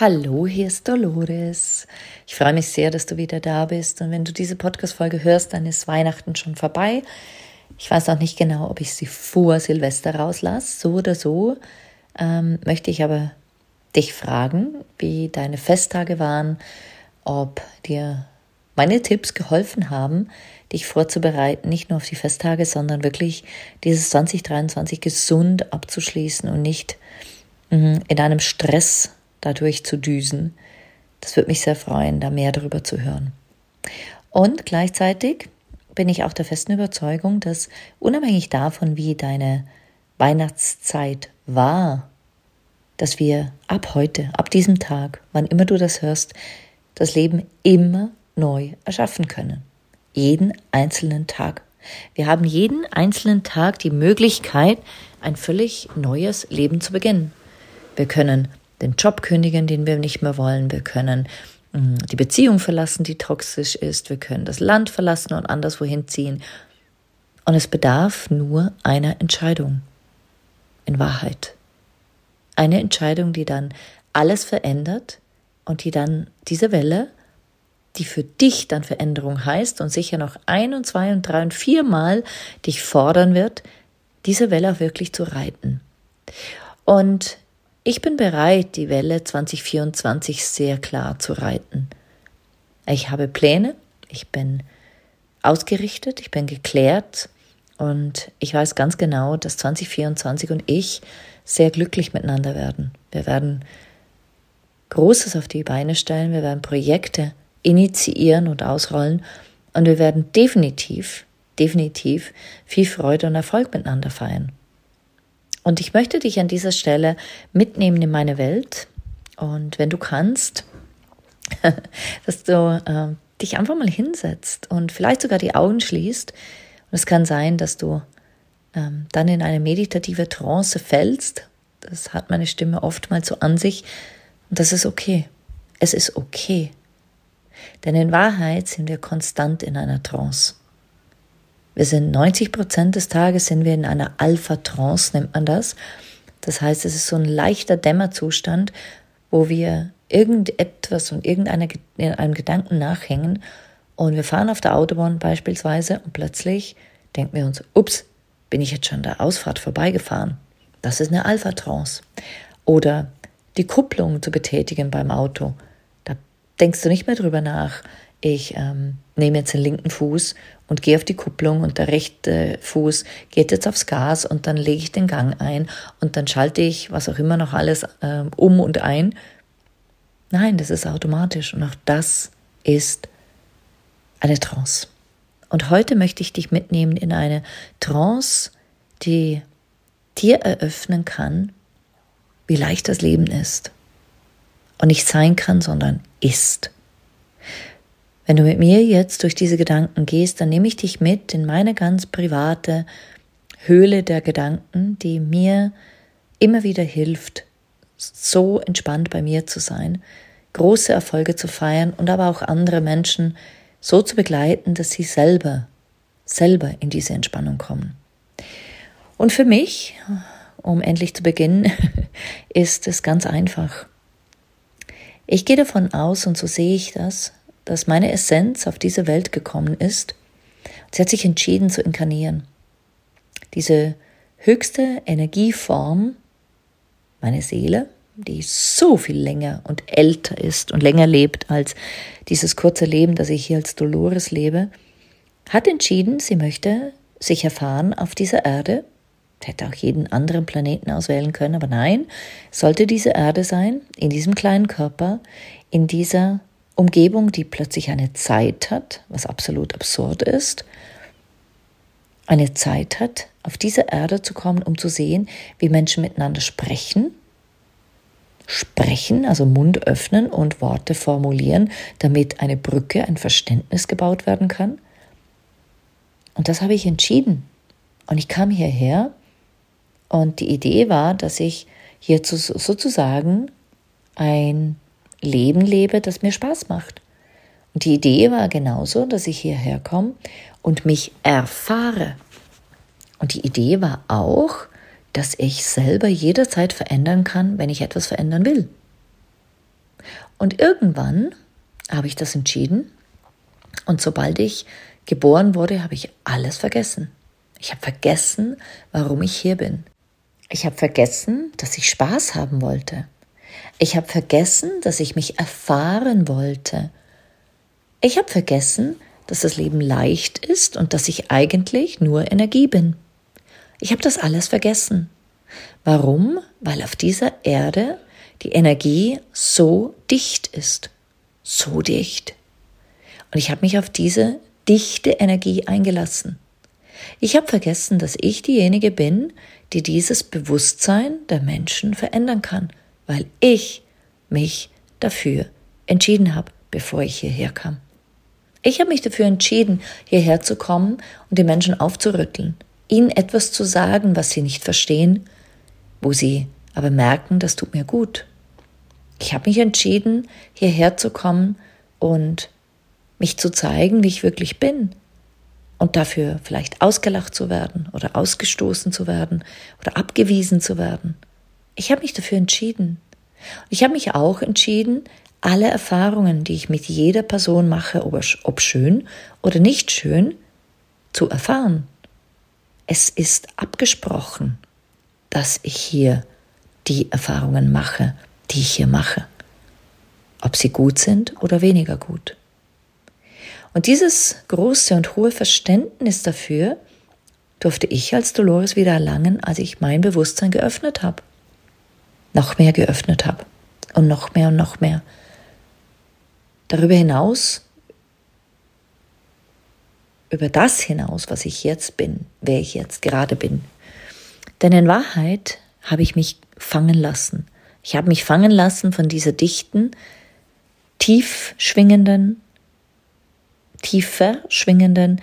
Hallo, hier ist Dolores. Ich freue mich sehr, dass du wieder da bist. Und wenn du diese Podcast-Folge hörst, dann ist Weihnachten schon vorbei. Ich weiß auch nicht genau, ob ich sie vor Silvester rauslasse. So oder so ähm, möchte ich aber dich fragen, wie deine Festtage waren, ob dir meine Tipps geholfen haben, dich vorzubereiten, nicht nur auf die Festtage, sondern wirklich dieses 2023 gesund abzuschließen und nicht mm, in einem Stress dadurch zu düsen. Das würde mich sehr freuen, da mehr darüber zu hören. Und gleichzeitig bin ich auch der festen Überzeugung, dass unabhängig davon, wie deine Weihnachtszeit war, dass wir ab heute, ab diesem Tag, wann immer du das hörst, das Leben immer neu erschaffen können. Jeden einzelnen Tag. Wir haben jeden einzelnen Tag die Möglichkeit, ein völlig neues Leben zu beginnen. Wir können den Job kündigen, den wir nicht mehr wollen. Wir können mm, die Beziehung verlassen, die toxisch ist. Wir können das Land verlassen und anderswohin ziehen. Und es bedarf nur einer Entscheidung. In Wahrheit. Eine Entscheidung, die dann alles verändert und die dann diese Welle, die für dich dann Veränderung heißt und sicher noch ein und zwei und drei und viermal dich fordern wird, diese Welle auch wirklich zu reiten. Und ich bin bereit, die Welle 2024 sehr klar zu reiten. Ich habe Pläne, ich bin ausgerichtet, ich bin geklärt und ich weiß ganz genau, dass 2024 und ich sehr glücklich miteinander werden. Wir werden Großes auf die Beine stellen, wir werden Projekte initiieren und ausrollen und wir werden definitiv, definitiv viel Freude und Erfolg miteinander feiern. Und ich möchte dich an dieser Stelle mitnehmen in meine Welt. Und wenn du kannst, dass du äh, dich einfach mal hinsetzt und vielleicht sogar die Augen schließt. Und es kann sein, dass du ähm, dann in eine meditative Trance fällst. Das hat meine Stimme oftmals so an sich. Und das ist okay. Es ist okay. Denn in Wahrheit sind wir konstant in einer Trance. Wir sind 90 Prozent des Tages sind wir in einer Alpha-Trance, nennt man das. Das heißt, es ist so ein leichter Dämmerzustand, wo wir irgendetwas und irgendeinem Gedanken nachhängen und wir fahren auf der Autobahn beispielsweise und plötzlich denken wir uns, ups, bin ich jetzt schon der Ausfahrt vorbeigefahren? Das ist eine Alpha-Trance. Oder die Kupplung zu betätigen beim Auto. Da denkst du nicht mehr drüber nach, ich ähm, nehme jetzt den linken Fuß und gehe auf die Kupplung und der rechte Fuß geht jetzt aufs Gas und dann lege ich den Gang ein und dann schalte ich was auch immer noch alles ähm, um und ein. Nein, das ist automatisch und auch das ist eine Trance. Und heute möchte ich dich mitnehmen in eine Trance, die dir eröffnen kann, wie leicht das Leben ist. Und nicht sein kann, sondern ist. Wenn du mit mir jetzt durch diese Gedanken gehst, dann nehme ich dich mit in meine ganz private Höhle der Gedanken, die mir immer wieder hilft, so entspannt bei mir zu sein, große Erfolge zu feiern und aber auch andere Menschen so zu begleiten, dass sie selber, selber in diese Entspannung kommen. Und für mich, um endlich zu beginnen, ist es ganz einfach. Ich gehe davon aus, und so sehe ich das, dass meine Essenz auf diese Welt gekommen ist. Sie hat sich entschieden zu inkarnieren. Diese höchste Energieform, meine Seele, die so viel länger und älter ist und länger lebt als dieses kurze Leben, das ich hier als Dolores lebe, hat entschieden, sie möchte sich erfahren auf dieser Erde. Hätte auch jeden anderen Planeten auswählen können, aber nein, sollte diese Erde sein, in diesem kleinen Körper, in dieser Umgebung, die plötzlich eine Zeit hat, was absolut absurd ist, eine Zeit hat, auf diese Erde zu kommen, um zu sehen, wie Menschen miteinander sprechen, sprechen, also Mund öffnen und Worte formulieren, damit eine Brücke, ein Verständnis gebaut werden kann. Und das habe ich entschieden. Und ich kam hierher und die Idee war, dass ich hier sozusagen ein Leben lebe, das mir Spaß macht. Und die Idee war genauso, dass ich hierher komme und mich erfahre. Und die Idee war auch, dass ich selber jederzeit verändern kann, wenn ich etwas verändern will. Und irgendwann habe ich das entschieden und sobald ich geboren wurde, habe ich alles vergessen. Ich habe vergessen, warum ich hier bin. Ich habe vergessen, dass ich Spaß haben wollte. Ich habe vergessen, dass ich mich erfahren wollte. Ich habe vergessen, dass das Leben leicht ist und dass ich eigentlich nur Energie bin. Ich habe das alles vergessen. Warum? Weil auf dieser Erde die Energie so dicht ist. So dicht. Und ich habe mich auf diese dichte Energie eingelassen. Ich habe vergessen, dass ich diejenige bin, die dieses Bewusstsein der Menschen verändern kann, weil ich mich dafür entschieden habe, bevor ich hierher kam. Ich habe mich dafür entschieden, hierher zu kommen und die Menschen aufzurütteln, ihnen etwas zu sagen, was sie nicht verstehen, wo sie aber merken, das tut mir gut. Ich habe mich entschieden, hierher zu kommen und mich zu zeigen, wie ich wirklich bin. Und dafür vielleicht ausgelacht zu werden oder ausgestoßen zu werden oder abgewiesen zu werden. Ich habe mich dafür entschieden. Ich habe mich auch entschieden, alle Erfahrungen, die ich mit jeder Person mache, ob schön oder nicht schön, zu erfahren. Es ist abgesprochen, dass ich hier die Erfahrungen mache, die ich hier mache. Ob sie gut sind oder weniger gut. Und dieses große und hohe Verständnis dafür durfte ich als Dolores wieder erlangen, als ich mein Bewusstsein geöffnet habe. Noch mehr geöffnet habe. Und noch mehr und noch mehr. Darüber hinaus über das hinaus, was ich jetzt bin, wer ich jetzt gerade bin. Denn in Wahrheit habe ich mich fangen lassen. Ich habe mich fangen lassen von dieser dichten, tief schwingenden, tiefer schwingenden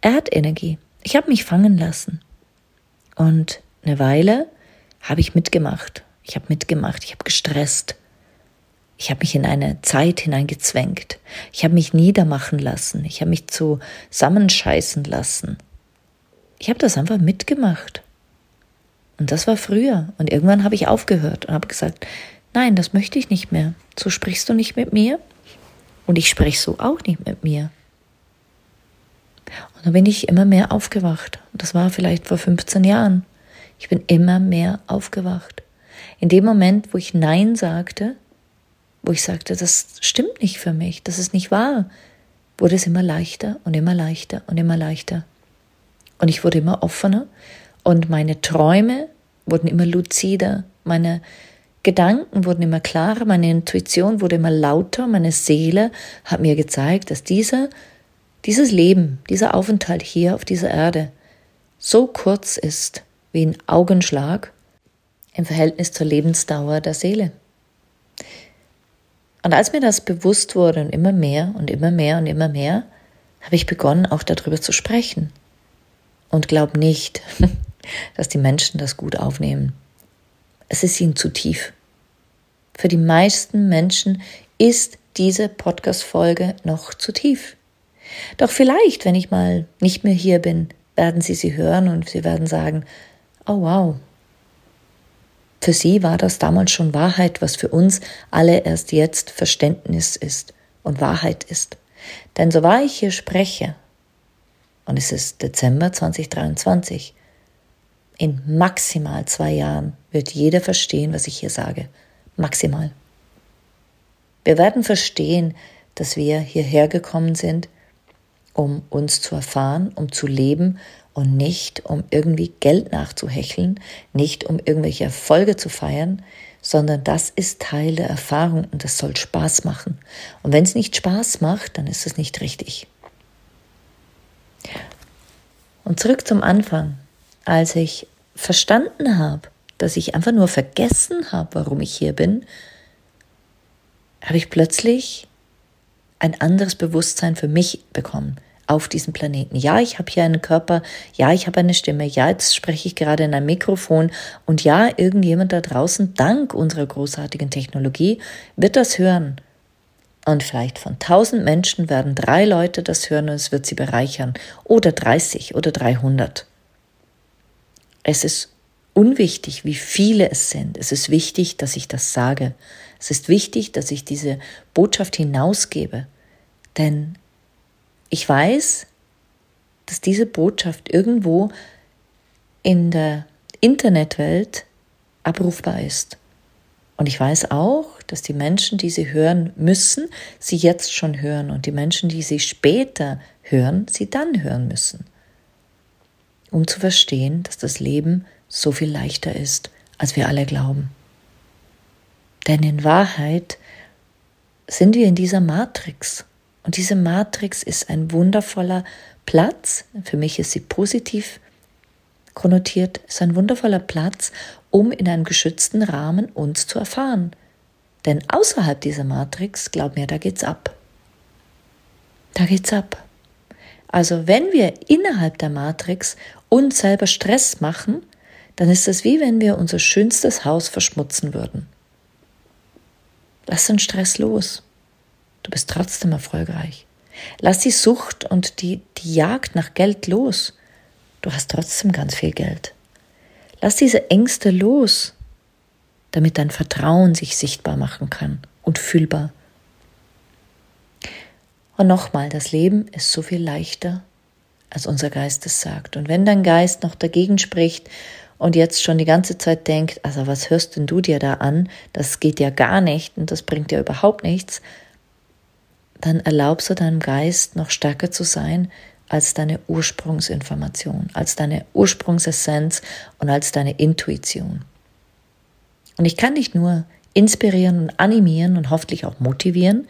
Erdenergie. Ich habe mich fangen lassen. Und eine Weile habe ich mitgemacht. Ich habe mitgemacht, ich habe gestresst. Ich habe mich in eine Zeit hineingezwängt. Ich habe mich niedermachen lassen. Ich habe mich zusammenscheißen lassen. Ich habe das einfach mitgemacht. Und das war früher. Und irgendwann habe ich aufgehört und habe gesagt, nein, das möchte ich nicht mehr. So sprichst du nicht mit mir. Und ich spreche so auch nicht mit mir. Und dann bin ich immer mehr aufgewacht. Das war vielleicht vor 15 Jahren. Ich bin immer mehr aufgewacht. In dem Moment, wo ich Nein sagte, wo ich sagte, das stimmt nicht für mich, das ist nicht wahr, wurde es immer leichter und immer leichter und immer leichter. Und ich wurde immer offener und meine Träume wurden immer luzider, meine Gedanken wurden immer klarer, meine Intuition wurde immer lauter, meine Seele hat mir gezeigt, dass dieser, dieses Leben, dieser Aufenthalt hier auf dieser Erde so kurz ist wie ein Augenschlag im Verhältnis zur Lebensdauer der Seele. Und als mir das bewusst wurde und immer mehr und immer mehr und immer mehr, habe ich begonnen, auch darüber zu sprechen. Und glaub nicht, dass die Menschen das gut aufnehmen. Es ist ihnen zu tief. Für die meisten Menschen ist diese Podcast-Folge noch zu tief. Doch vielleicht, wenn ich mal nicht mehr hier bin, werden sie sie hören und sie werden sagen, oh wow, für sie war das damals schon Wahrheit, was für uns alle erst jetzt Verständnis ist und Wahrheit ist. Denn so wahr ich hier spreche, und es ist Dezember 2023, in maximal zwei Jahren wird jeder verstehen, was ich hier sage. Maximal. Wir werden verstehen, dass wir hierher gekommen sind, um uns zu erfahren, um zu leben und nicht um irgendwie Geld nachzuhecheln, nicht um irgendwelche Erfolge zu feiern, sondern das ist Teil der Erfahrung und das soll Spaß machen. Und wenn es nicht Spaß macht, dann ist es nicht richtig. Und zurück zum Anfang, als ich verstanden habe, dass ich einfach nur vergessen habe, warum ich hier bin, habe ich plötzlich ein anderes Bewusstsein für mich bekommen auf diesem Planeten. Ja, ich habe hier einen Körper, ja, ich habe eine Stimme, ja, jetzt spreche ich gerade in ein Mikrofon und ja, irgendjemand da draußen, dank unserer großartigen Technologie, wird das hören. Und vielleicht von tausend Menschen werden drei Leute das hören und es wird sie bereichern. Oder 30 oder 300. Es ist unwichtig, wie viele es sind. Es ist wichtig, dass ich das sage. Es ist wichtig, dass ich diese Botschaft hinausgebe. Denn ich weiß, dass diese Botschaft irgendwo in der Internetwelt abrufbar ist. Und ich weiß auch, dass die Menschen, die sie hören müssen, sie jetzt schon hören und die Menschen, die sie später hören, sie dann hören müssen. Um zu verstehen, dass das Leben so viel leichter ist, als wir alle glauben. Denn in Wahrheit sind wir in dieser Matrix und diese Matrix ist ein wundervoller Platz, für mich ist sie positiv konnotiert, ist ein wundervoller Platz, um in einem geschützten Rahmen uns zu erfahren. Denn außerhalb dieser Matrix, glaub mir, da geht's ab. Da geht's ab. Also wenn wir innerhalb der Matrix uns selber Stress machen, dann ist es wie wenn wir unser schönstes Haus verschmutzen würden. Lass den Stress los. Du bist trotzdem erfolgreich. Lass die Sucht und die, die Jagd nach Geld los. Du hast trotzdem ganz viel Geld. Lass diese Ängste los, damit dein Vertrauen sich sichtbar machen kann und fühlbar. Und nochmal, das Leben ist so viel leichter, als unser Geist es sagt. Und wenn dein Geist noch dagegen spricht und jetzt schon die ganze Zeit denkt, also was hörst denn du dir da an? Das geht ja gar nicht und das bringt dir überhaupt nichts, dann erlaubst du deinem Geist noch stärker zu sein als deine Ursprungsinformation, als deine Ursprungsessenz und als deine Intuition. Und ich kann dich nur inspirieren und animieren und hoffentlich auch motivieren,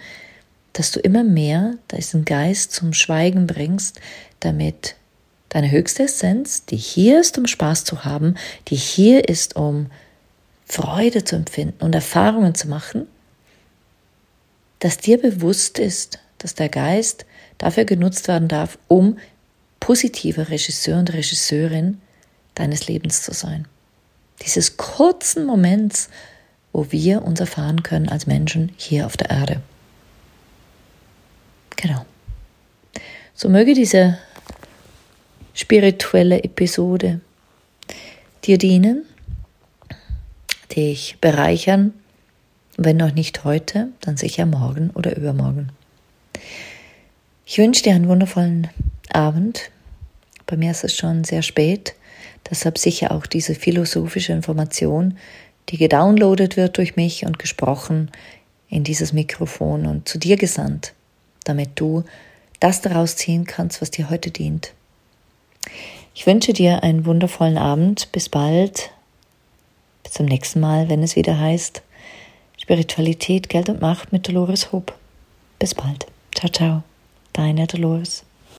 dass du immer mehr diesen Geist zum Schweigen bringst, damit deine höchste Essenz, die hier ist, um Spaß zu haben, die hier ist, um Freude zu empfinden und Erfahrungen zu machen, dass dir bewusst ist, dass der Geist dafür genutzt werden darf, um positiver Regisseur und Regisseurin deines Lebens zu sein. Dieses kurzen Moments, wo wir uns erfahren können als Menschen hier auf der Erde. Genau. So möge diese spirituelle Episode dir dienen, dich bereichern wenn noch nicht heute, dann sicher morgen oder übermorgen. Ich wünsche dir einen wundervollen Abend. Bei mir ist es schon sehr spät, deshalb sicher auch diese philosophische Information, die gedownloadet wird durch mich und gesprochen in dieses Mikrofon und zu dir gesandt, damit du das daraus ziehen kannst, was dir heute dient. Ich wünsche dir einen wundervollen Abend. Bis bald. Bis zum nächsten Mal, wenn es wieder heißt Spiritualität, Geld und Macht mit Dolores Hope. Bis bald. Ciao, ciao. Deine Dolores.